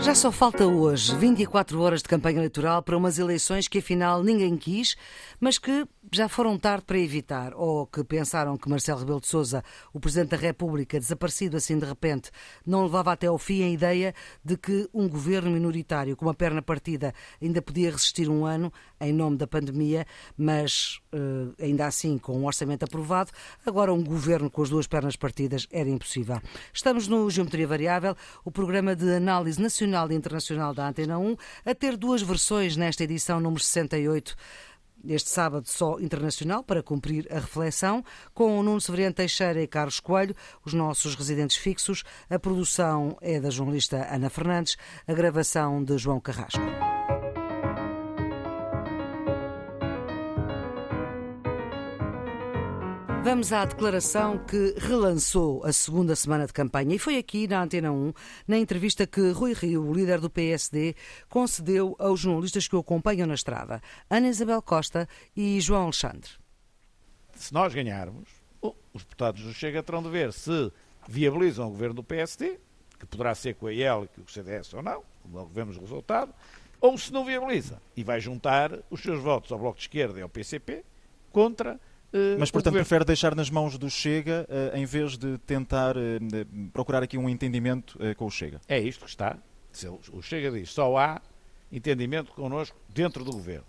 Já só falta hoje 24 horas de campanha eleitoral para umas eleições que afinal ninguém quis, mas que já foram tarde para evitar, ou que pensaram que Marcelo Rebelo de Sousa, o Presidente da República, desaparecido assim de repente, não levava até ao fim a ideia de que um governo minoritário com uma perna partida ainda podia resistir um ano em nome da pandemia, mas eh, ainda assim com um orçamento aprovado, agora um governo com as duas pernas partidas era impossível. Estamos no Geometria Variável, o programa de análise nacional e internacional da Antena 1, a ter duas versões nesta edição número 68 este sábado só internacional para cumprir a reflexão, com o Nuno Severiano Teixeira e Carlos Coelho, os nossos residentes fixos. A produção é da jornalista Ana Fernandes, a gravação de João Carrasco. Vamos à declaração que relançou a segunda semana de campanha e foi aqui na Antena 1, na entrevista que Rui Rio, o líder do PSD, concedeu aos jornalistas que o acompanham na estrada, Ana Isabel Costa e João Alexandre. Se nós ganharmos, os deputados do Chega terão de ver se viabilizam o governo do PSD, que poderá ser com a IEL e com o CDS ou não, logo vemos o resultado, ou se não viabiliza e vai juntar os seus votos ao Bloco de Esquerda e ao PCP contra Mas, portanto, prefere deixar nas mãos do Chega uh, em vez de tentar uh, procurar aqui um entendimento com o Chega? É isto que está. O Chega diz só há entendimento connosco dentro do governo.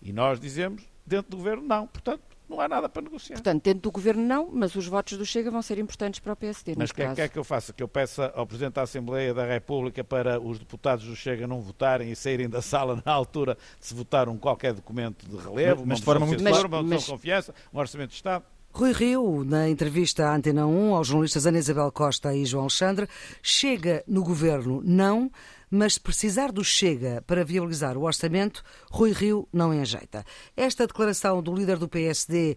E nós dizemos dentro do governo não. Portanto, não há nada para negociar. Portanto, dentro do governo não, mas os votos do Chega vão ser importantes para o PSD. Mas o que, que, é que eu faça? Que eu peça ao Presidente da Assembleia da República para os deputados do Chega não votarem e saírem da sala na altura de se votar um qualquer documento de relevo, mas, mas de forma muito mas, uma mas, de confiança, um orçamento de Estado. Rui Rio, na entrevista à Antena 1 aos jornalistas Ana Isabel Costa e João Alexandre, chega no governo não, mas se precisar do Chega para viabilizar o orçamento, Rui Rio não enjeita. Esta declaração do líder do PSD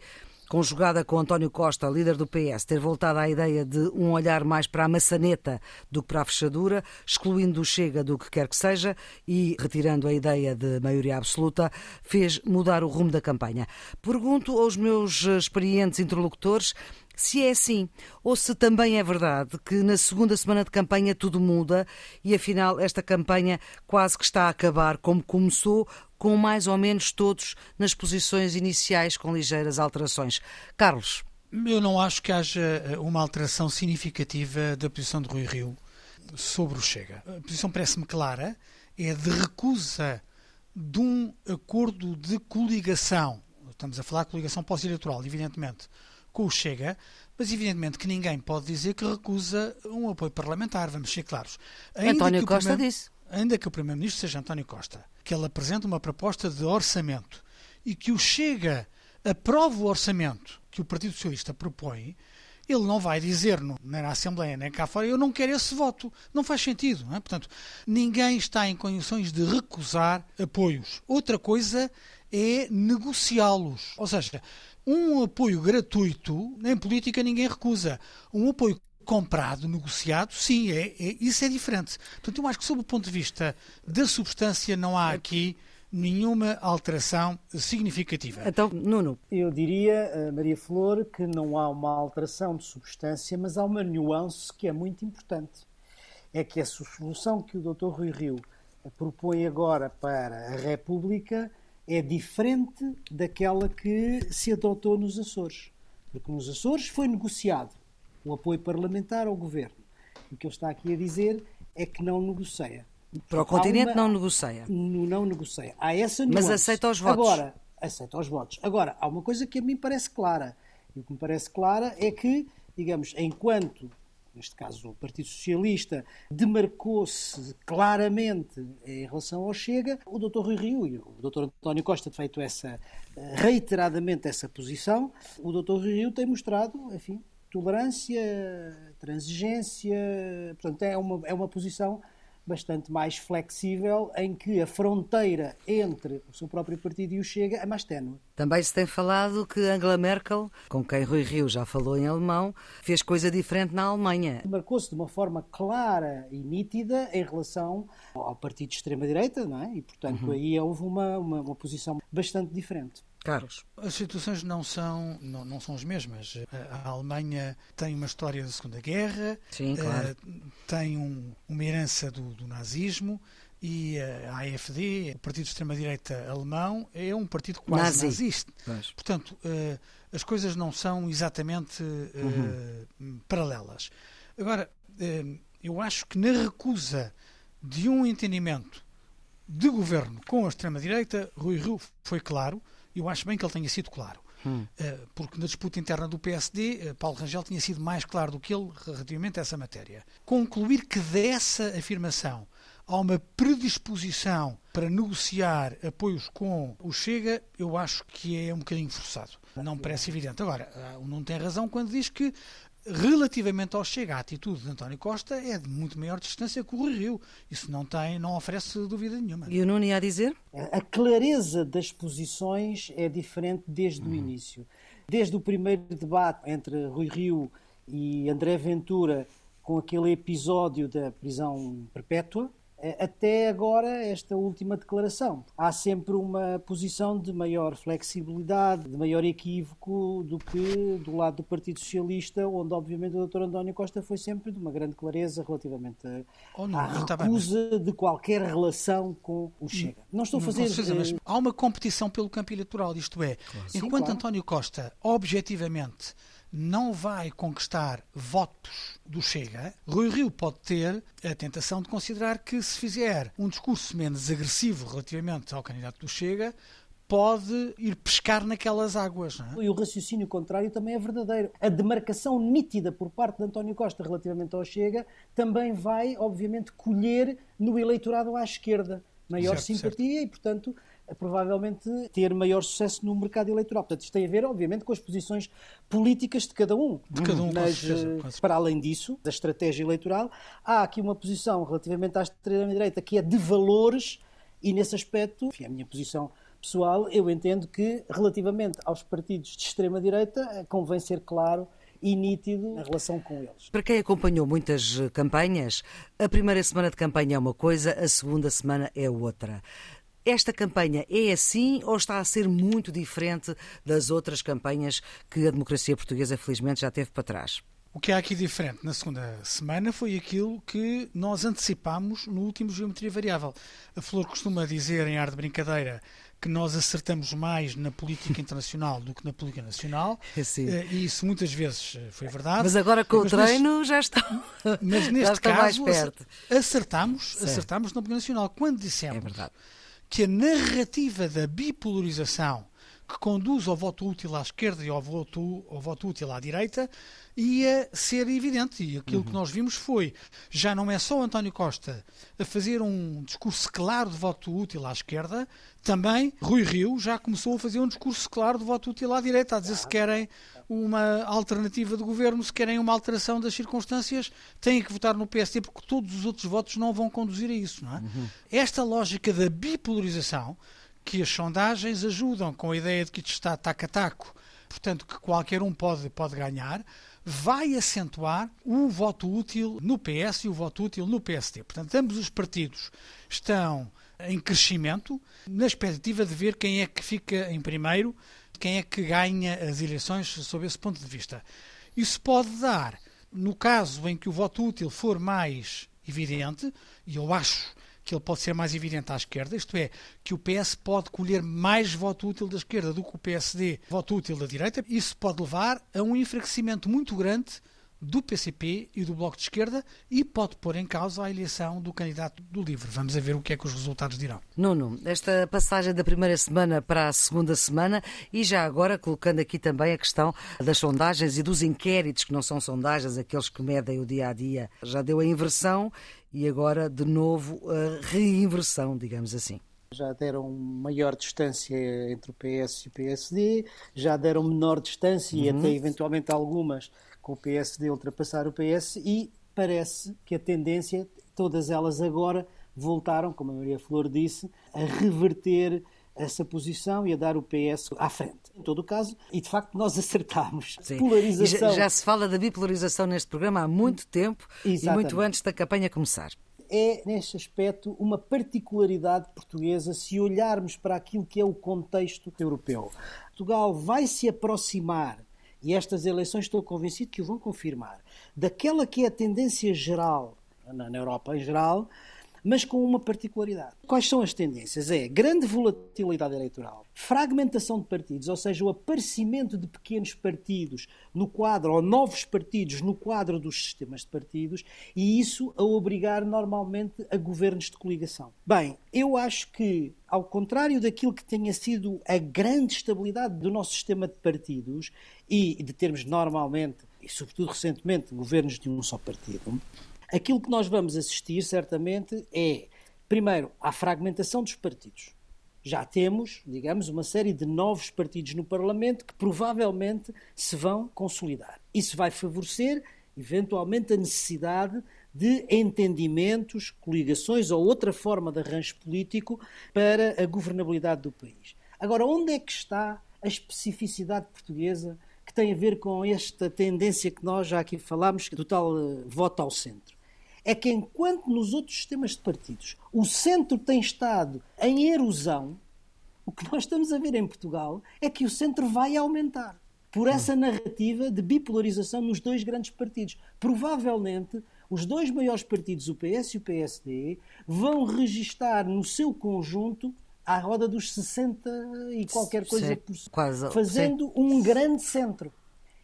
conjugada com António Costa, líder do PS, ter voltado à ideia de um olhar mais para a maçaneta do que para a fechadura, excluindo o Chega do que quer que seja e retirando a ideia de maioria absoluta, fez mudar o rumo da campanha. Pergunto aos meus experientes interlocutores se é assim, ou se também é verdade que na segunda semana de campanha tudo muda e afinal esta campanha quase que está a acabar como começou, com mais ou menos todos nas posições iniciais com ligeiras alterações. Carlos. Eu não acho que haja eh, uma alteração significativa da posição de Rui Rio sobre o Chega. A posição parece-me clara, é de recusa de um acordo de coligação. Estamos a falar de coligação pós-eleitoral, evidentemente com o Chega, mas evidentemente que ninguém pode dizer que recusa um apoio parlamentar, vamos ser claros. Ainda António Costa primeiro, disse. Ainda que o Primeiro-Ministro seja António Costa, que ele apresente uma proposta de orçamento e que o Chega aprove o orçamento que o Partido Socialista propõe, ele não vai dizer, nem na Assembleia, nem cá fora, eu não quero esse voto. Não faz sentido. Não é? Portanto, ninguém está em condições de recusar apoios. Outra coisa é negociá-los. Ou seja, um apoio gratuito, em política ninguém recusa. Um apoio comprado, negociado, sim, é, é, isso é diferente. Portanto, eu acho que, sob o ponto de vista da substância, não há aqui nenhuma alteração significativa. Então, Nuno. Eu diria, eh, Maria Flor, que não há uma alteração de substância, mas há uma nuance que é muito importante. É que essa solução que o Dr. Rui Rio propõe agora para a República é diferente daquela que se adotou nos Açores. Porque nos Açores foi negociado o apoio parlamentar ao governo. O que ele está aqui a dizer é que não negocia. Para o continente uma... não negocia. Não negocia. Há essa nuance. Mas aceita os votos. Agora, aceita os votos. Agora, há uma coisa que a mim parece clara. E o que me parece clara é que, digamos, enquanto neste caso o Partido Socialista, demarcou-se claramente em relação ao Chega, o Dr. Rui Rio e o Dr. António Costa, de feito essa, reiteradamente essa posição, o Dr. Rui Rio tem mostrado, enfim, tolerância, transigência, portanto é uma, é uma posição bastante mais flexível, em que a fronteira entre o seu próprio partido e o Chega é mais ténue. Também se tem falado que Angela Merkel, com quem Rui Rio já falou em alemão, fez coisa diferente na Alemanha. Marcou-se de uma forma clara e nítida em relação ao partido de extrema-direita, não é? E, portanto, uhum. aí houve uma, uma, uma posição bastante diferente. Carlos. As situações não são, não, não são as mesmas. A, Alemanha tem uma história da Segunda Guerra, Sim, claro. uh, tem um, uma herança do, do nazismo e a AFD, o partido de extrema-direita alemão, é um partido quase Nazi. nazista. Mas... Portanto, uh, as coisas não são exatamente uh, uhum. paralelas. Agora, uh, eu acho que na recusa de um entendimento de governo com a extrema-direita, Rui Rio foi claro, eu acho bem que ele tenha sido claro. Hum. Porque na disputa interna do PSD, Paulo Rangel tinha sido mais claro do que ele relativamente a essa matéria. Concluir que dessa afirmação há uma predisposição para negociar apoios com o Chega, eu acho que é um bocadinho forçado. Não parece evidente. Agora, não tem razão quando diz que relativamente ao Chega, a atitude de António Costa é de muito maior distância que o Rio. Isso não tem, não oferece dúvida nenhuma. E o Nuno ia dizer? A clareza das posições é diferente desde o início. Desde o primeiro debate entre Rui Rio e André Ventura, com aquele episódio da prisão perpétua, até agora esta última declaração. Há sempre uma posição de maior flexibilidade, de maior equívoco do que do lado do Partido Socialista, onde obviamente o Dr. António Costa foi sempre de uma grande clareza relativamente oh, não, à recusa de qualquer relação com o Chega. Não estou a fazer... Certeza, mas há uma competição pelo campo eleitoral, isto é, claro. enquanto Sim, claro. António Costa objetivamente não vai conquistar votos do Chega, Rui Rio pode ter a tentação de considerar que se fizer um discurso menos agressivo relativamente ao candidato do Chega, pode ir pescar naquelas águas. É? E o raciocínio contrário também é verdadeiro. A demarcação nítida por parte de António Costa relativamente ao Chega também vai, obviamente, colher no eleitorado à esquerda maior certo, simpatia certo. e, portanto, provavelmente ter maior sucesso no mercado eleitoral. Portanto, isto tem a ver, obviamente, com as posições políticas de cada um. De cada um, Mas, certeza, eh, para além disso, da estratégia eleitoral, há aqui uma posição relativamente à extrema-direita que é de valores e, nesse aspecto, enfim, a minha posição pessoal, eu entendo que, relativamente aos partidos de extrema-direita, eh, convém ser claro e nítido na relação com eles. Para quem acompanhou muitas eh, campanhas, a primeira semana de campanha é uma coisa, a segunda semana é outra. Esta campanha é assim ou está a ser muito diferente das outras campanhas que a democracia portuguesa, felizmente, já teve para trás? O que há aqui diferente na segunda semana foi aquilo que nós antecipámos no último Geometria Variável. A Flor costuma dizer, em ar de brincadeira, que nós acertamos mais na política internacional do que na política nacional. Sim. Eh, e isso muitas vezes eh, foi verdade. Mas agora com mas o treino neste, já estão. Mas neste caso, acertamos, acertamos na política nacional. Quando dissemos. É verdade que a narrativa da bipolarização que conduz ao voto útil à esquerda e ao voto, ao voto útil à direita ia ser evidente. E aquilo uhum. que nós vimos foi, já não é só António Costa a fazer um discurso claro de voto útil à esquerda, também Rui Rio já começou a fazer um discurso claro de voto útil à direita, a dizer se querem uma alternativa de governo, se querem uma alteração das circunstâncias, têm que votar no PSD, porque todos os outros votos não vão conduzir a isso. Não é? Uhum. Esta lógica da bipolarização, que as sondagens ajudam com a ideia de que isto está taco a taco, portanto que qualquer um pode, pode ganhar, vai acentuar o voto útil no PS e o voto útil no PSD. Portanto, ambos os partidos estão em crescimento, na expectativa de ver quem é que fica em primeiro quem é que ganha as eleições sob esse ponto de vista. Isso pode dar, no caso em que o voto útil for mais evidente, e eu acho que ele pode ser mais evidente à esquerda, isto é, que o PS pode colher mais voto útil da esquerda do que o PSD voto útil da direita, isso pode levar a um enfraquecimento muito grande do PCP e do Bloco de Esquerda e pode pôr em causa a eleição do candidato do LIVRE. Vamos ver o que é que os resultados dirão. Nuno, esta passagem da primeira semana para a segunda semana e já agora colocando aqui também a questão das sondagens e dos inquéritos, que não são sondagens, aqueles que medem o dia a dia, já deu a inversão e agora de novo a reinversão, digamos assim já deram maior distância entre o PS e o PSD, já deram menor distância uhum. e até eventualmente algumas com o PSD ultrapassar o PS e parece que a tendência todas elas agora voltaram, como a Maria Flor disse, a reverter essa posição e a dar o PS à frente. Em todo o caso, e de facto nós acertámos. Sim. Polarização. Já, já, se fala da bipolarização neste programa há muito tempo Exatamente. e muito antes da campanha começar. É, neste aspecto, uma particularidade portuguesa se olharmos para aquilo que é o contexto europeu. Portugal vai se aproximar, e estas eleições estou convencido que o vão confirmar, daquela que é a tendência geral, na Europa em geral, mas com uma particularidade. Quais são as tendências? É grande volatilidade eleitoral, fragmentação de partidos, ou seja, o aparecimento de pequenos partidos no quadro, ou novos partidos no quadro dos sistemas de partidos, e isso a obrigar normalmente a governos de coligação. Bem, eu acho que, ao contrário daquilo que tenha sido a grande estabilidade do nosso sistema de partidos, e de termos normalmente, e sobretudo recentemente, governos de um só partido, Aquilo que nós vamos assistir, certamente, é, primeiro, à fragmentação dos partidos. Já temos, digamos, uma série de novos partidos no Parlamento que provavelmente se vão consolidar. Isso vai favorecer, eventualmente, a necessidade de entendimentos, coligações ou outra forma de arranjo político para a governabilidade do país. Agora, onde é que está a especificidade portuguesa que tem a ver com esta tendência que nós já aqui falámos, do tal uh, voto ao centro? É que enquanto nos outros sistemas de partidos o centro tem estado em erosão, o que nós estamos a ver em Portugal é que o centro vai aumentar por essa narrativa de bipolarização nos dois grandes partidos. Provavelmente, os dois maiores partidos, o PS e o PSD, vão registar no seu conjunto à roda dos 60 e qualquer coisa sim, por quase, fazendo um grande centro.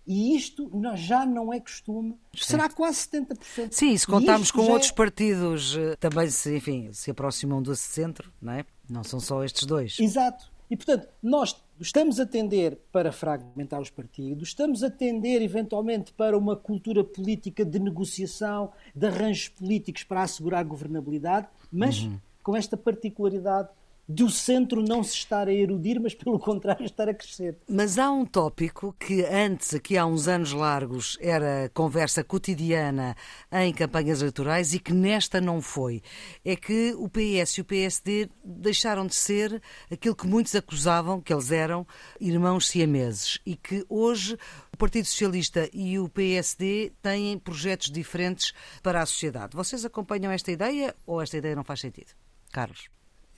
E isto já não é costume. Será quase 70%. Sim, se contarmos com outros é... partidos eh, também se, enfim, se aproximam do centro, não é? Não são só estes dois. Exato. E, portanto, nós estamos a tender para fragmentar os partidos, estamos a tender, eventualmente, para uma cultura política de negociação, de arranjos políticos para assegurar governabilidade, mas uhum. com esta particularidade do centro não se estar a erudir, mas pelo contrário estar a crescer. Mas há um tópico que antes, aqui há uns anos largos, era conversa cotidiana em campanhas eleitorais e que nesta não foi. É que o PS e o PSD deixaram de ser aquilo que muitos acusavam que eles eram irmãos siameses e que hoje o Partido Socialista e o PSD têm projetos diferentes para a sociedade. Vocês acompanham esta ideia ou esta ideia não faz sentido? Carlos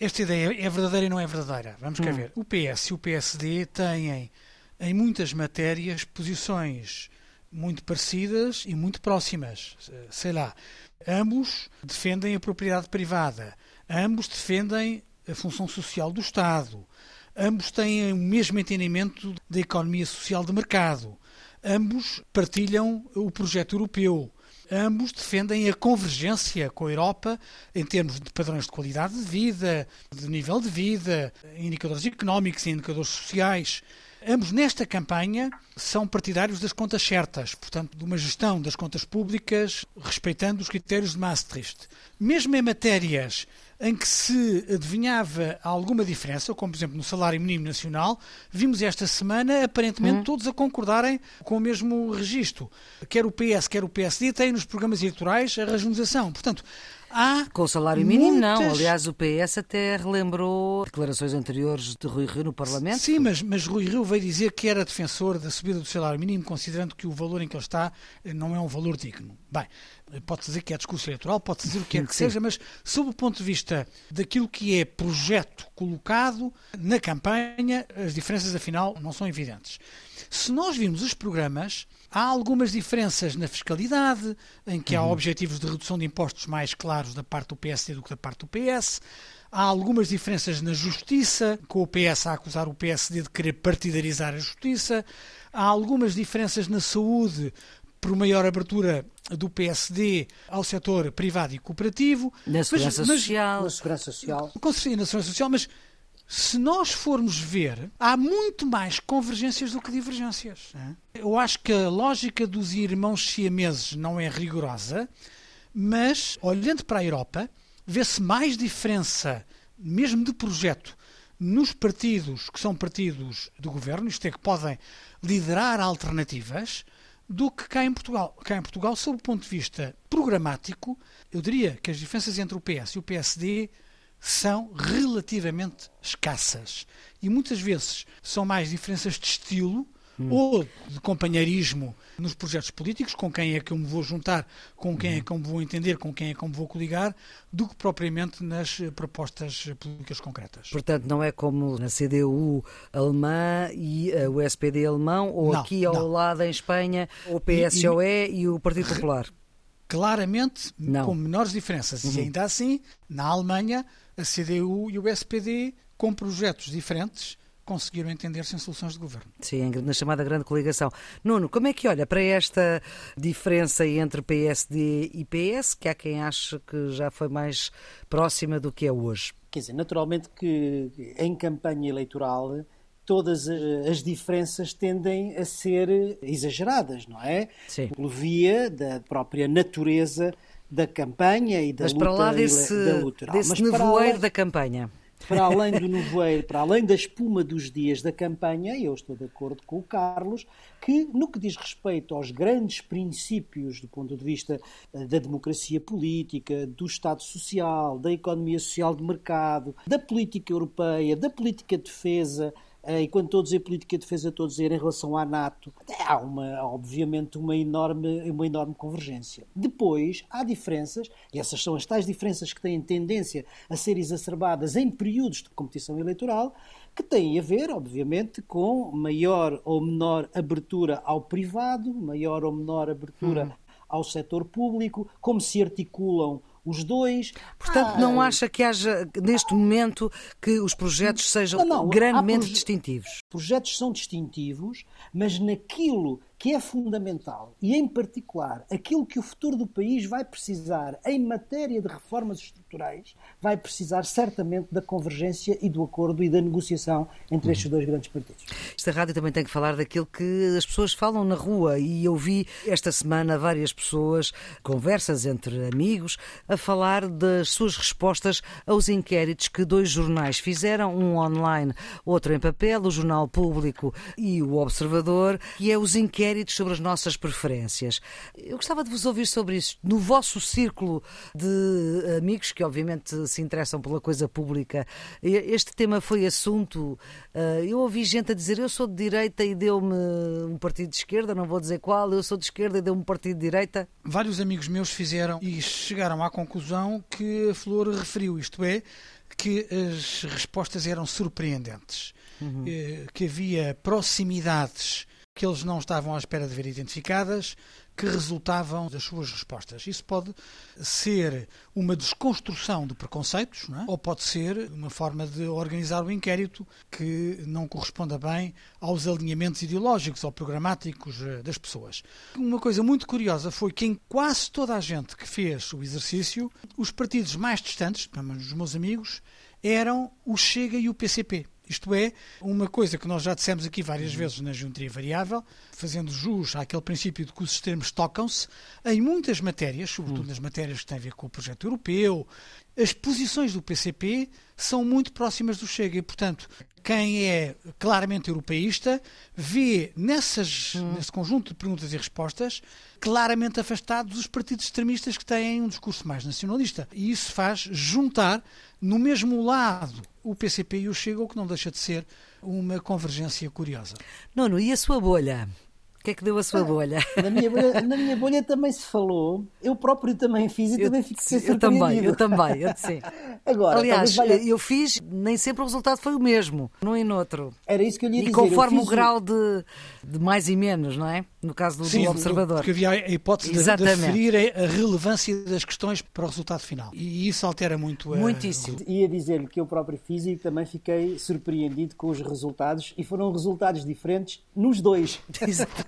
esta ideia é verdadeira e não é verdadeira. Vamos cá hum. ver. O PS e o PSD têm, em muitas matérias, posições muito parecidas e muito próximas. Sei lá. Ambos defendem a propriedade privada. Ambos defendem a função social do Estado. Ambos têm o mesmo entendimento da economia social de mercado. Ambos partilham o projeto europeu ambos defendem a convergência com a Europa em termos de padrões de qualidade de vida, de nível de vida, indicadores económicos e indicadores sociais. Ambos nesta campanha são partidários das contas certas, portanto, de uma gestão das contas públicas respeitando os critérios de Maastricht. Mesmo em matérias em que se adivinhava alguma diferença, como por exemplo no salário mínimo nacional, vimos esta semana aparentemente hum. todos a concordarem com o mesmo registro. Quer o PS, quer o PSD têm nos programas eleitorais a regionalização. Portanto, Há Com o salário mínimo, muitas... não. Aliás, o PS até relembrou declarações anteriores de Rui Rio no Parlamento. Sim, mas, mas Rui Rio veio dizer que era defensor da subida do salário mínimo, considerando que o valor em que ele está não é um valor digno. Bem, pode dizer que é discurso eleitoral, pode dizer o que quer que seja, mas sob o ponto de vista daquilo que é projeto colocado na campanha, as diferenças afinal não são evidentes. Se nós virmos os programas, há algumas diferenças na fiscalidade, em que há uhum. objetivos de redução de impostos mais claros da parte do PSD do que da parte do PS. Há algumas diferenças na justiça, com o PS a acusar o PSD de querer partidarizar a justiça. Há algumas diferenças na saúde, por maior abertura do PSD ao setor privado e cooperativo. Na segurança mas, social. na segurança social. Com certeza, na segurança social, mas se nós formos ver, há muito mais convergências do que divergências. Eu acho que a lógica dos irmãos siameses não é rigorosa, mas olhando para a Europa, vê-se mais diferença, mesmo de projeto, nos partidos que são partidos do governo, isto é, que podem liderar alternativas, do que cá em Portugal. Cá em Portugal, sob o ponto de vista programático, eu diria que as diferenças entre o PS e o PSD são relativamente escassas. E muitas vezes são mais diferenças de estilo hum. ou de companheirismo nos projetos políticos, com quem é que eu me vou juntar, com quem é que eu me vou entender, com quem é que eu me vou coligar, do que propriamente nas propostas políticas concretas. Portanto, não é como na CDU alemã e uh, o SPD alemão, ou não, aqui ao não. lado em Espanha, o PSOE e, e, e o Partido Popular. Claramente, não. com menores diferenças. Uhum. E ainda assim, na Alemanha, a CDU e o SPD, com projetos diferentes, conseguiram entender-se em soluções de governo. Sim, na chamada grande coligação. Nuno, como é que olha para esta diferença entre PSD e PS, que há quem ache que já foi mais próxima do que é hoje? Quer dizer, naturalmente que em campanha eleitoral todas as diferenças tendem a ser exageradas, não é? Sim. Por via da própria natureza da campanha e da Mas luta para lá desse, desse Mas nevoeiro além, da campanha. Para além do nevoeiro, para além da espuma dos dias da campanha, eu estou de acordo com o Carlos, que no que diz respeito aos grandes princípios do ponto de vista eh, da democracia política, do Estado Social, da economia social de mercado, da política europeia, da política de defesa, e quando estou a dizer política de defesa, estou a dizer em relação à NATO, há uma, obviamente uma enorme, uma enorme convergência. Depois, há diferenças, e essas são as tais diferenças que têm tendência a ser exacerbadas em períodos de competição eleitoral, que têm a ver, obviamente, com maior ou menor abertura ao privado, maior ou menor abertura hum. ao setor público, como se articulam os dois. Portanto, não acha que haja, neste momento, que os projetos sejam não, não, grandemente proje distintivos? Projetos são distintivos, mas naquilo que é fundamental e, em particular, aquilo que o futuro do país vai precisar em matéria de reformas estruturais, vai precisar certamente da convergência e do acordo e da negociação entre estes dois grandes partidos. Esta rádio também tem que falar daquilo que as pessoas falam na rua e eu vi esta semana várias pessoas, conversas entre amigos, a falar das suas respostas aos inquéritos que dois jornais fizeram, um online, outro em papel, o Jornal Público e o Observador, e é os inquéritos sobre as nossas preferências. Eu gostava de vos ouvir sobre isso. No vosso círculo de amigos, que obviamente se interessam pela coisa pública, este tema foi assunto. Eh, eu ouvi gente a dizer: eu sou de direita e deu-me um partido de esquerda, não vou dizer qual, eu sou de esquerda e deu-me um partido de direita. Vários amigos meus fizeram e chegaram à conclusão que a Flor referiu, isto é, que as respostas eram surpreendentes, uhum. Eh, que havia proximidades que eles não estavam à espera de ver identificadas, que resultavam das suas respostas. Isso pode ser uma desconstrução de preconceitos, é? ou pode ser uma forma de organizar o inquérito que não corresponda bem aos alinhamentos ideológicos ou programáticos eh, das pessoas. Uma coisa muito curiosa foi que em quase toda a gente que fez o exercício, os partidos mais distantes, pelo menos os meus amigos, eram o Chega e o PCP. Isto é, uma coisa que nós já dissemos aqui várias vezes na geometria variável, fazendo jus àquele princípio de que os sistemas tocam-se, em muitas matérias, sobretudo nas matérias que têm a ver com o projeto europeu, as posições do PCP são muito próximas do Chega e, portanto, quem é claramente europeísta vê nessas, hum. nesse conjunto de perguntas e respostas claramente afastados os partidos extremistas que têm um discurso mais nacionalista. E isso faz juntar no mesmo lado o PCP e o Chega, o que não deixa de ser uma convergência curiosa. Nono, e a sua bolha? O que é que deu a sua bolha? Na minha bolha, na minha bolha também se falou, eu próprio também fiz e eu, também fiquei Eu também, eu também, eu sim. Agora, Aliás, valha... eu fiz, nem sempre o resultado foi o mesmo, num e noutro. Era isso que eu lhe ia e dizer. E conforme o grau de, de, mais e menos, não é? No caso do, sim, do observador. Porque havia a hipótese Exatamente. de, aferir a relevância das questões para o resultado final. E isso altera muito a... Muitíssimo. Ia dizer-lhe que eu próprio fiz e também fiquei surpreendido com os resultados e foram resultados diferentes nos dois. Exato.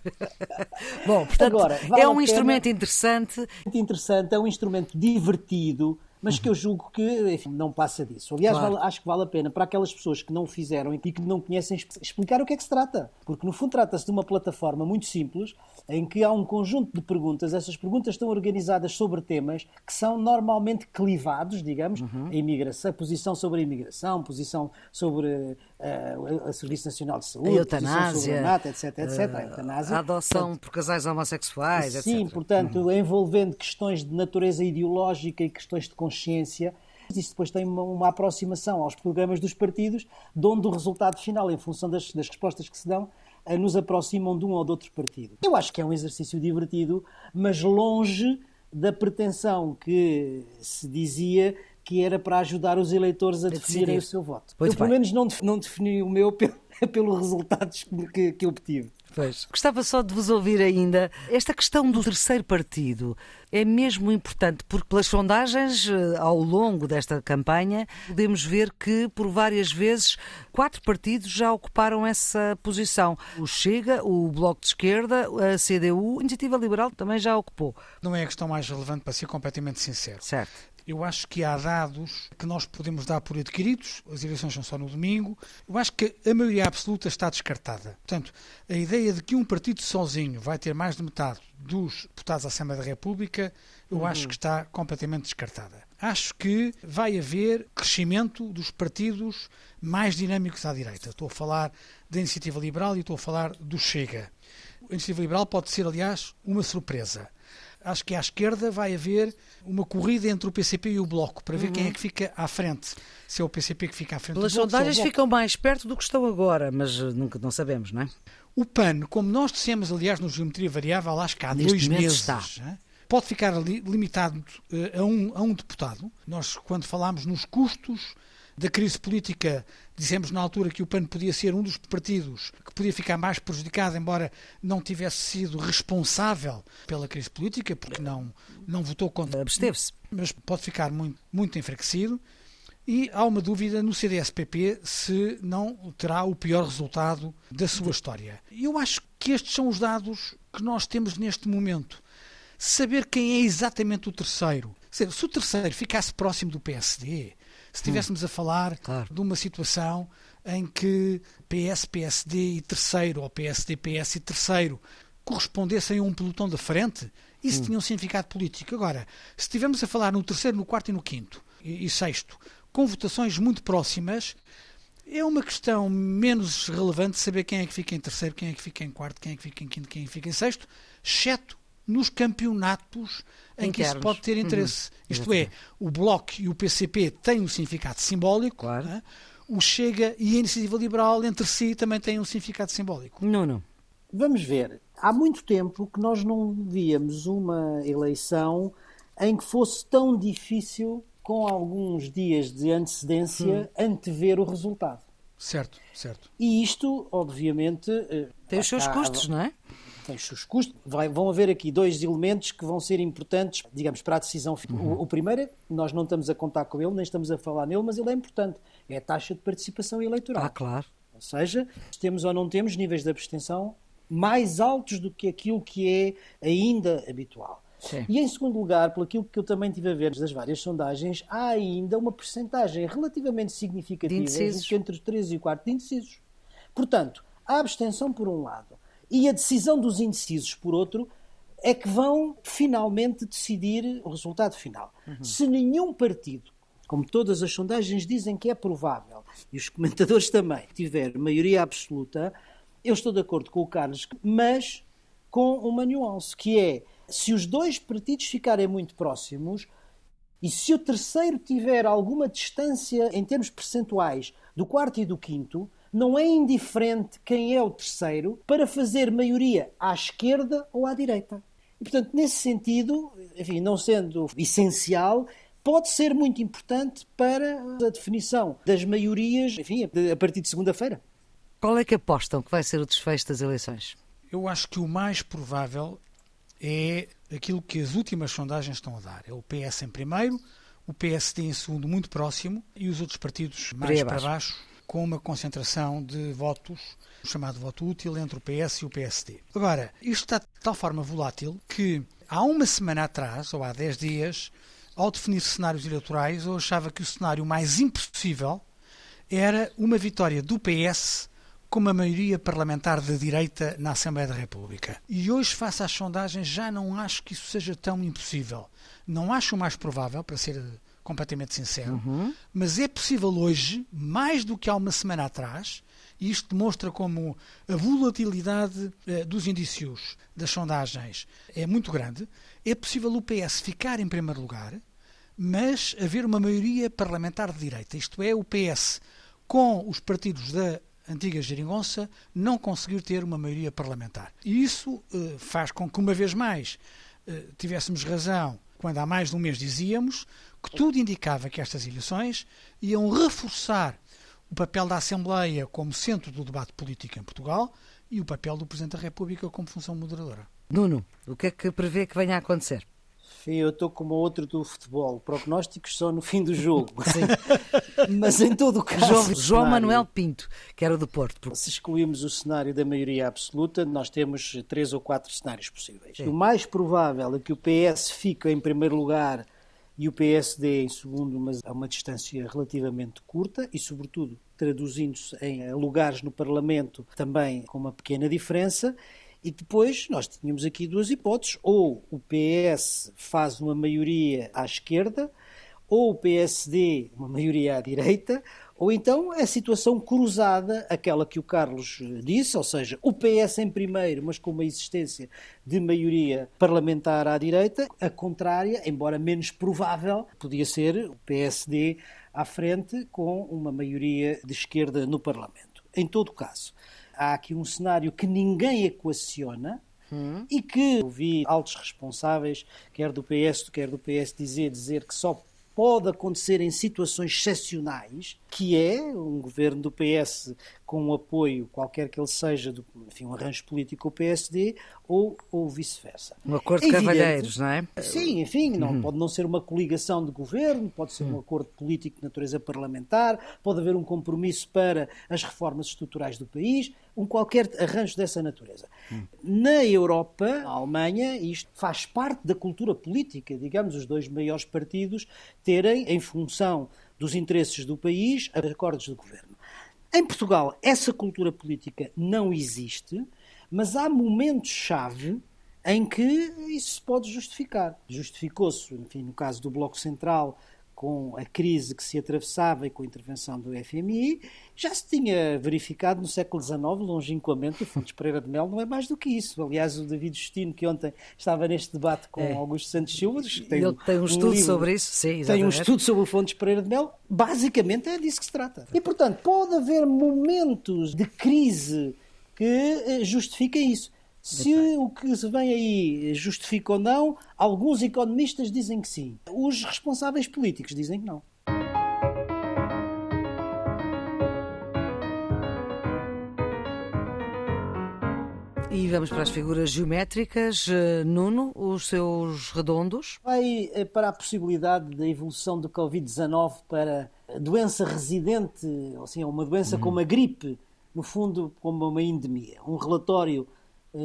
Bom, portanto, Agora, vale é um instrumento interessante. Muito interessante, é um instrumento divertido, mas que eu julgo que enfim, não passa disso. Aliás, Claro. vale- acho que vale a pena para aquelas pessoas que não o fizeram e que não conhecem exp- explicar o que é que se trata. Porque, no fundo, trata-se de uma plataforma muito simples em que há um conjunto de perguntas. Essas perguntas estão organizadas sobre temas que são normalmente clivados, digamos, a imigração, a posição sobre a imigração, posição sobre eh, a, a Serviço Nacional de Saúde, A eutanásia, a NAT, etc, etc. a eh, eutanásia. a adoção por casais homossexuais, Sim, etc. portanto, envolvendo questões de natureza ideológica e questões de consciência. Isso depois tem uma, uma aproximação aos programas dos partidos, de onde o resultado final, em função das, das respostas que se dão, eh, nos aproximam de um ou de outro partido. Eu acho que é um exercício divertido, mas longe da pretensão que se dizia que era para ajudar os eleitores a, definirem decidir. o seu voto. Muito eu, pelo bem. menos, não, def- não defini o meu pelo, pelos resultados que, que obtive. Pois. Gostava só de vos ouvir ainda. Esta questão do terceiro partido é mesmo importante, porque pelas sondagens eh, ao longo desta campanha podemos ver que por várias vezes quatro partidos já ocuparam essa posição. O Chega, o Bloco de Esquerda, a CDU, a Iniciativa Liberal também já ocupou. Não é a questão mais relevante para ser completamente sincero. Certo. Eu acho que há dados que nós podemos dar por adquiridos, as eleições são só no domingo. Eu acho que a maioria absoluta está descartada. Portanto, a ideia de que um partido sozinho vai ter mais de metade dos deputados à Assembleia da República, eu acho que está completamente descartada. Acho que vai haver crescimento dos partidos mais dinâmicos à direita. Estou a falar da Iniciativa Liberal e estou a falar do Chega. A Iniciativa Liberal pode ser, aliás, uma surpresa acho que à esquerda vai haver uma corrida entre o PCP e o Bloco para ver quem é que fica à frente. Se é o PCP que fica à frente Pelas do Bloco, se é sondagens ficam mais perto do que estão agora, mas nunca não sabemos, não é? O PAN, como nós dissemos, aliás, no Geometria Variável, acho que há Neste dois meses, está. né? pode ficar li- limitado eh, a um, a um deputado. Nós, quando falámos nos custos da crise política, dissemos na altura que o PAN podia ser um dos partidos que podia ficar mais prejudicado, embora não tivesse sido responsável pela crise política, porque não, não votou contra. Absteve-se. mas pode ficar muito, muito enfraquecido. E há uma dúvida no CDS-PP se não terá o pior resultado da sua história. Eu acho que estes são os dados que nós temos neste momento. Saber quem é exatamente o terceiro. Dizer, se o terceiro ficasse próximo do PSD, se estivéssemos a falar Claro. de uma situação em que PS, PSD e terceiro, ou PSD, PS e terceiro, correspondessem a um pelotão da frente, isso tinha um significado político. Agora, se estivermos a falar no terceiro, no quarto e no quinto, e, e sexto, com votações muito próximas, é uma questão menos relevante saber quem é que fica em terceiro, quem é que fica em quarto, quem é que fica em quinto, quem é que fica em sexto, exceto nos campeonatos em que isso pode ter interesse. Isto é, o Bloco e o PCP têm um significado simbólico, Claro. né? o Chega e a Iniciativa Liberal entre si também têm um significado simbólico. Nuno. Vamos ver. Há muito tempo que nós não víamos uma eleição em que fosse tão difícil, com alguns dias de antecedência, antever o resultado. Certo, certo. E isto, obviamente. eh, Tem os seus custos, não é? Tem os seus custos. Vai- vão haver aqui dois elementos que vão ser importantes, digamos, para a decisão final. Uhum. O, o primeiro, é, nós não estamos a contar com ele, nem estamos a falar nele, mas ele é importante. É a taxa de participação eleitoral. Ah, claro. Ou seja, se temos ou não temos níveis de abstenção mais altos do que aquilo que é ainda habitual. Sim. E em segundo lugar, pelo aquilo que eu também tive a ver das várias sondagens, há ainda uma percentagem relativamente significativa entre os 3 e o 4 de indecisos. Portanto, a abstenção por um lado e a decisão dos indecisos por outro é que vão finalmente decidir o resultado final. Se nenhum partido, como todas as sondagens dizem que é provável, e os comentadores também, tiver maioria absoluta, eu estou de acordo com o Carlos, mas com uma nuance, que é se os dois partidos ficarem muito próximos, e se o terceiro tiver alguma distância em termos percentuais do quarto e do quinto, não é indiferente quem é o terceiro para fazer maioria à esquerda ou à direita. E, portanto, nesse sentido, enfim, não sendo essencial, pode ser muito importante para a definição das maiorias, enfim, a partir de segunda-feira. Qual é que apostam que vai ser o desfecho das eleições? Eu acho que o mais provável é aquilo que as últimas sondagens estão a dar. É o PS em primeiro, o PSD em segundo, muito próximo, e os outros partidos mais para abaixo. baixo, com uma concentração de votos, o chamado voto útil, entre o PS e o PSD. Agora, isto está de tal forma volátil que há uma semana atrás, ou há 10 dias, ao definir cenários eleitorais, eu achava que o cenário mais impossível era uma vitória do PS com uma maioria parlamentar da direita na Assembleia da República. E hoje, face às sondagens, já não acho que isso seja tão impossível. Não acho o mais provável, para ser completamente sincero, uhum. mas é possível hoje, mais do que há uma semana atrás, e isto demonstra como a volatilidade eh, dos indícios das sondagens é muito grande, é possível o PS ficar em primeiro lugar, mas haver uma maioria parlamentar de direita, isto é, o PS com os partidos da antiga geringonça não conseguir ter uma maioria parlamentar. E isso eh, faz com que, uma vez mais, eh, tivéssemos razão quando há mais de um mês dizíamos que tudo indicava que estas eleições iam reforçar o papel da Assembleia como centro do debate político em Portugal e o papel do Presidente da República como função moderadora. Nuno, o que é que prevê que venha a acontecer? Eu estou como outro do futebol. Prognósticos só no fim do jogo. Mas em todo o caso. João, João Manuel Pinto, que era do Porto. Se excluímos o cenário da maioria absoluta, nós temos três ou quatro cenários possíveis. Sim. O mais provável é que o PS fique em primeiro lugar e o PSD em segundo, mas a uma distância relativamente curta e, sobretudo, traduzindo-se em lugares no Parlamento também com uma pequena diferença. E depois nós tínhamos aqui duas hipóteses: ou o PS faz uma maioria à esquerda, ou o PSD uma maioria à direita, ou então a situação cruzada, aquela que o Carlos disse, ou seja, o PS em primeiro, mas com uma existência de maioria parlamentar à direita, a contrária, embora menos provável, podia ser o PSD à frente com uma maioria de esquerda no Parlamento. Em todo caso, há aqui um cenário que ninguém equaciona, hum. e que ouvi altos responsáveis, quer do PS, quer do PS, dizer, dizer que só pode acontecer em situações excepcionais, que é um governo do PS com um apoio, qualquer que ele seja, do, enfim, um arranjo político com o PSD, ou, ou vice-versa. Um acordo de cavalheiros, não é? Sim, enfim, não, uhum. pode não ser uma coligação de governo, pode ser um uhum. acordo político de natureza parlamentar, pode haver um compromisso para as reformas estruturais do país, um qualquer arranjo dessa natureza. Hum. Na Europa, na Alemanha, isto faz parte da cultura política, digamos, os dois maiores partidos terem, em função dos interesses do país, acordos de governo. Em Portugal, essa cultura política não existe, mas há momentos-chave em que isso se pode justificar. Justificou-se, enfim, no caso do Bloco Central, com a crise que se atravessava e com a intervenção do FMI, já se tinha verificado no século XIX, longínquamente, o Fontes Pereira de Mel não é mais do que isso. Aliás, o David Justino, que ontem estava neste debate com é. Augusto Santos Silva, tem, Ele tem um, um estudo livro, sobre isso, sim, exatamente. tem um estudo sobre o Fontes Pereira de Mel, basicamente é disso que se trata. E, portanto, pode haver momentos de crise que eh, justifiquem isso. Se o que se vem aí justifica ou não, alguns economistas dizem que sim. Os responsáveis políticos dizem que não. E vamos para as figuras geométricas. Eh, Nuno, os seus redondos? Vai eh, para a possibilidade da evolução do Covid-19 para doença residente, ou seja, uma doença uhum. como a gripe, no fundo, como uma endemia. Um relatório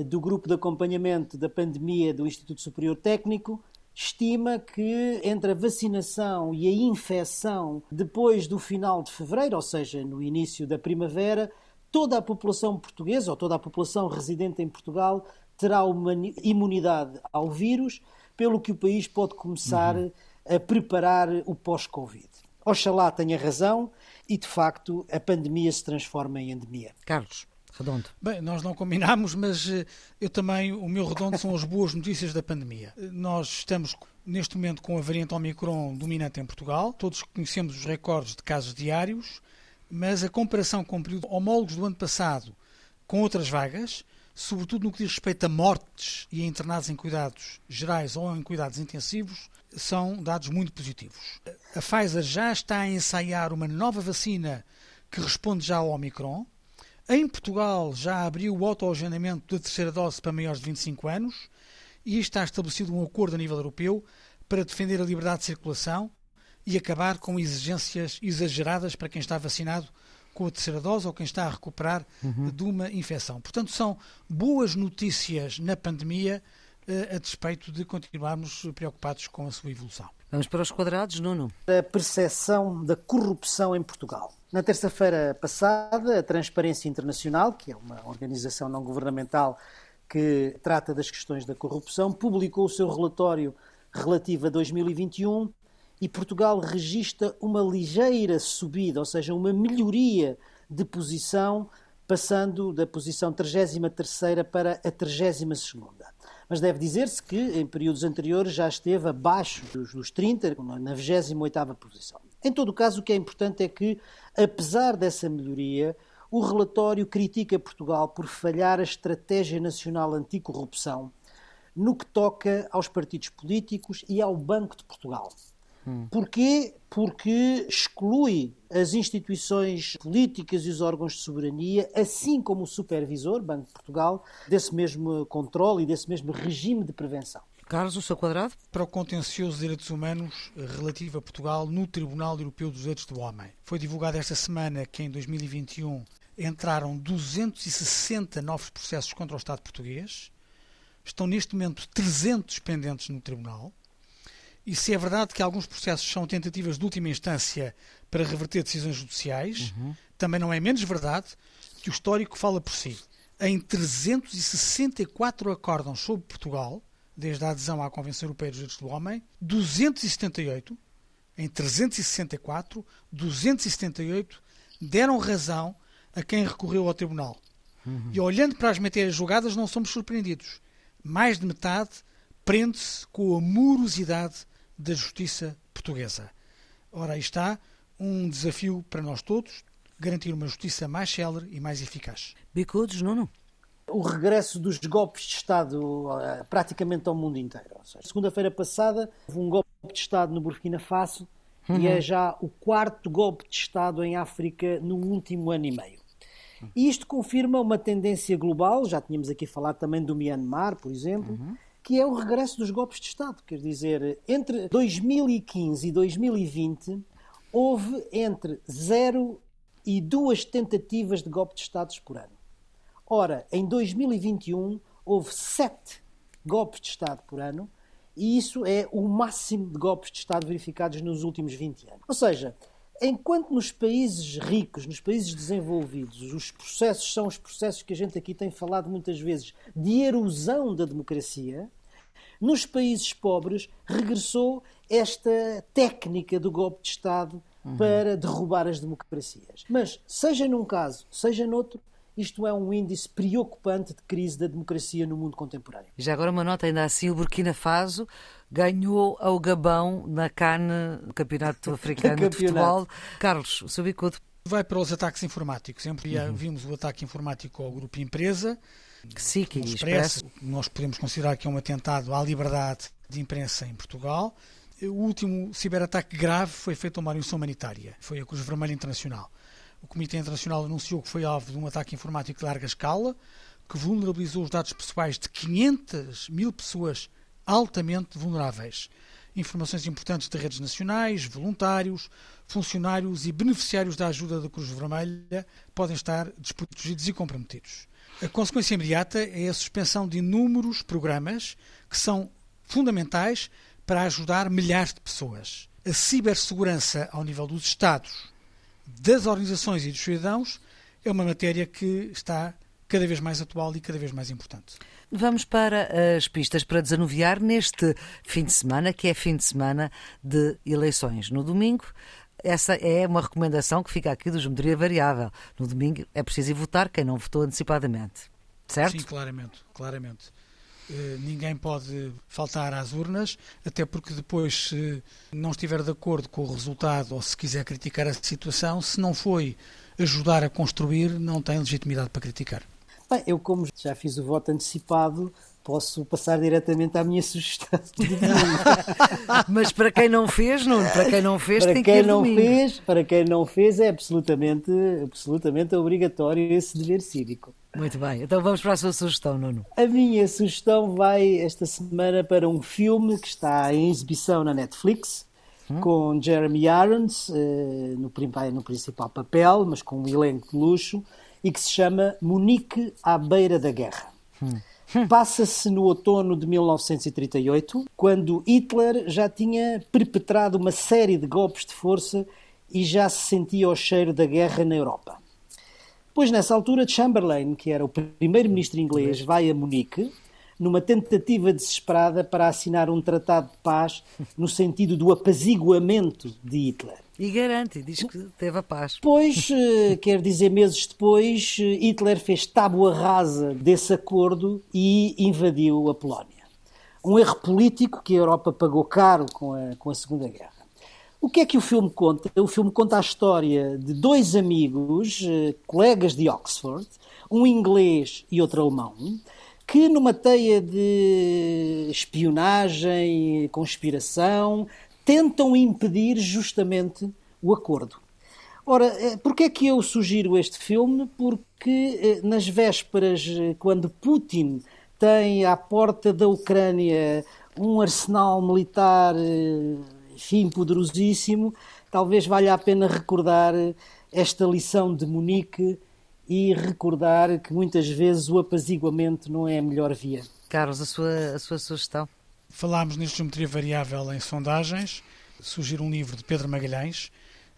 do grupo de acompanhamento da pandemia do Instituto Superior Técnico estima que entre a vacinação e a infecção depois do final de fevereiro, ou seja, no início da primavera, toda a população portuguesa ou toda a população residente em Portugal terá uma imunidade ao vírus, pelo que o país pode começar uhum. a preparar o pós-Covid. Oxalá tenha razão e, de facto, a pandemia se transforma em endemia. Carlos. Redondo. Bem, nós não combinámos, mas eh, eu também, o meu redondo são as boas notícias da pandemia. Nós estamos neste momento com a variante Omicron dominante em Portugal, todos conhecemos os recordes de casos diários, mas a comparação com o período homólogos do ano passado com outras vagas, sobretudo no que diz respeito a mortes e a internados em cuidados gerais ou em cuidados intensivos, são dados muito positivos. A Pfizer já está a ensaiar uma nova vacina que responde já ao Omicron, em Portugal já abriu o autoagendamento da terceira dose para maiores de 25 anos e está estabelecido um acordo a nível europeu para defender a liberdade de circulação e acabar com exigências exageradas para quem está vacinado com a terceira dose ou quem está a recuperar uhum. de uma infecção. Portanto, são boas notícias na pandemia a despeito de continuarmos preocupados com a sua evolução. Vamos para os quadrados, Nuno. A percepção da corrupção em Portugal. Na terça-feira passada, a Transparência Internacional, que é uma organização não governamental que trata das questões da corrupção, publicou o seu relatório relativo a 2021 e Portugal registra uma ligeira subida, ou seja, uma melhoria de posição, passando da posição 33 para a 32 mas deve dizer-se que em períodos anteriores já esteve abaixo dos, dos 30, na 28ª posição. Em todo o caso, o que é importante é que, apesar dessa melhoria, o relatório critica Portugal por falhar a estratégia nacional anticorrupção no que toca aos partidos políticos e ao Banco de Portugal. Hum. Porquê? Porque exclui as instituições políticas e os órgãos de soberania, assim como o supervisor, Banco de Portugal, desse mesmo controle e desse mesmo regime de prevenção. Carlos, o seu quadrado? Para o contencioso de direitos humanos relativo a Portugal no Tribunal Europeu dos Direitos do Homem. Foi divulgado esta semana que em 2021 entraram 260 novos processos contra o Estado português. Estão neste momento 300 pendentes no Tribunal. E se é verdade que alguns processos são tentativas de última instância para reverter decisões judiciais, uhum. também não é menos verdade que o histórico fala por si. Em 364 acórdãos sobre Portugal, desde a adesão à Convenção Europeia dos Direitos do Homem, 278, em 364, 278 deram razão a quem recorreu ao Tribunal. Uhum. E olhando para as matérias julgadas, não somos surpreendidos. Mais de metade prende-se com a morosidade da justiça portuguesa. Ora, aí está um desafio para nós todos, garantir uma justiça mais célere e mais eficaz. Bicudos, Nuno? O regresso dos golpes de Estado uh, praticamente ao mundo inteiro. Segunda-feira passada houve um golpe de Estado no Burkina Faso uhum. e é já o quarto golpe de Estado em África no último ano e meio. E isto confirma uma tendência global, já tínhamos aqui falado também do Myanmar, por exemplo, uhum que é o regresso dos golpes de Estado. Quer dizer, entre 2015 e 2020 houve entre zero e duas tentativas de golpe de Estado por ano. Ora, em 2021 houve sete golpes de Estado por ano e isso é o máximo de golpes de Estado verificados nos últimos 20 anos. Ou seja, enquanto nos países ricos, nos países desenvolvidos, os processos são os processos que a gente aqui tem falado muitas vezes de erosão da democracia, nos países pobres regressou esta técnica do golpe de Estado uhum. para derrubar as democracias. Mas, seja num caso, seja noutro, isto é um índice preocupante de crise da democracia no mundo contemporâneo. Já agora uma nota ainda assim, o Burkina Faso ganhou ao Gabão na CAN, Campeonato Africano de Futebol. Carlos, o seu bicudo. Vai para os ataques informáticos. Sempre uhum. vimos o ataque informático ao grupo empresa, SIC e Expresso, nós podemos considerar que é um atentado à liberdade de imprensa em Portugal. O último ciberataque grave foi feito a uma organização humanitária, foi a Cruz Vermelha Internacional. O Comitê Internacional anunciou que foi alvo de um ataque informático de larga escala, que vulnerabilizou os dados pessoais de 500 mil pessoas altamente vulneráveis. Informações importantes de redes nacionais, voluntários, funcionários e beneficiários da ajuda da Cruz Vermelha podem estar desprotegidos e comprometidos. A consequência imediata é a suspensão de inúmeros programas que são fundamentais para ajudar milhares de pessoas. A cibersegurança ao nível dos Estados, das organizações e dos cidadãos é uma matéria que está cada vez mais atual e cada vez mais importante. Vamos para as pistas para desanuviar neste fim de semana, que é fim de semana de eleições. No domingo, essa é uma recomendação que fica aqui do Geometria Variável. No domingo é preciso ir votar quem não votou antecipadamente. Certo? Sim, claramente. claramente. Uh, ninguém pode faltar às urnas, até porque depois, se não estiver de acordo com o resultado ou se quiser criticar a situação, se não foi ajudar a construir, não tem legitimidade para criticar. Bem, eu, como já fiz o voto antecipado, posso passar diretamente à minha sugestão. Mas para quem não fez, não, para quem não fez, para tem quem que não domingo. fez, para quem não fez é absolutamente, absolutamente obrigatório esse dever cívico. Muito bem, então vamos para a sua sugestão, Nuno. A minha sugestão vai esta semana para um filme que está em exibição na Netflix, hum. com Jeremy Irons eh, no, no principal papel, mas com um elenco de luxo, e que se chama Munique à beira da guerra. Hum. Passa-se no outono de 1938, quando Hitler já tinha perpetrado uma série de golpes de força e já se sentia o cheiro da guerra na Europa. Pois nessa altura, Chamberlain, que era o primeiro-ministro inglês, vai a Munique, numa tentativa desesperada para assinar um tratado de paz no sentido do apaziguamento de Hitler. E garante, diz que teve a paz. Pois, eh, quer dizer, meses depois, eh, Hitler fez tábua rasa desse acordo e invadiu a Polónia. Um erro político que a Europa pagou caro com a, com a Segunda Guerra. O que é que o filme conta? O filme conta a história de dois amigos, eh, colegas de Oxford, um inglês e outro alemão, que numa teia de espionagem, conspiração, tentam impedir justamente o acordo. Ora, eh, porquê é que eu sugiro este filme? Porque eh, nas vésperas, eh, quando Putin tem à porta da Ucrânia um arsenal militar, enfim, poderosíssimo, talvez valha a pena recordar esta lição de Munique e recordar que muitas vezes o apaziguamento não é a melhor via. Carlos, a sua, a sua sugestão? Falámos neste geometria variável em sondagens. Surgir um livro de Pedro Magalhães,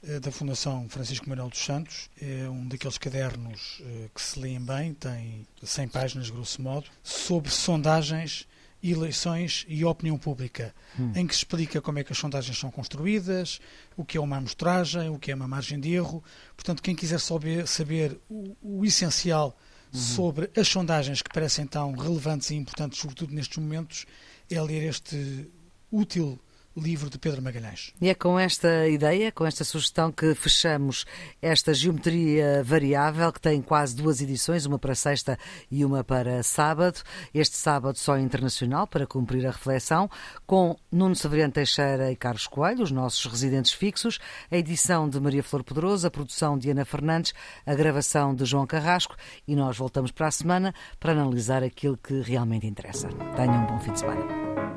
eh, da Fundação Francisco Manuel dos Santos. É um daqueles cadernos eh, que se leem bem, tem 100 páginas, grosso modo, sobre sondagens, eleições e opinião pública, hum. em que se explica como é que as sondagens são construídas, o que é uma amostragem, o que é uma margem de erro. Portanto, quem quiser saber, saber o, o essencial uhum. sobre as sondagens que parecem tão relevantes e importantes, sobretudo nestes momentos, é ler este útil livro de Pedro Magalhães. E é com esta ideia, com esta sugestão, que fechamos esta geometria variável, que tem quase duas edições, uma para sexta e uma para sábado. Este sábado só internacional, para cumprir a reflexão, com Nuno Severiano Teixeira e Carlos Coelho, os nossos residentes fixos, a edição de Maria Flor Poderoso, a produção de Ana Fernandes, a gravação de João Carrasco e nós voltamos para a semana para analisar aquilo que realmente interessa. Tenham um bom fim de semana.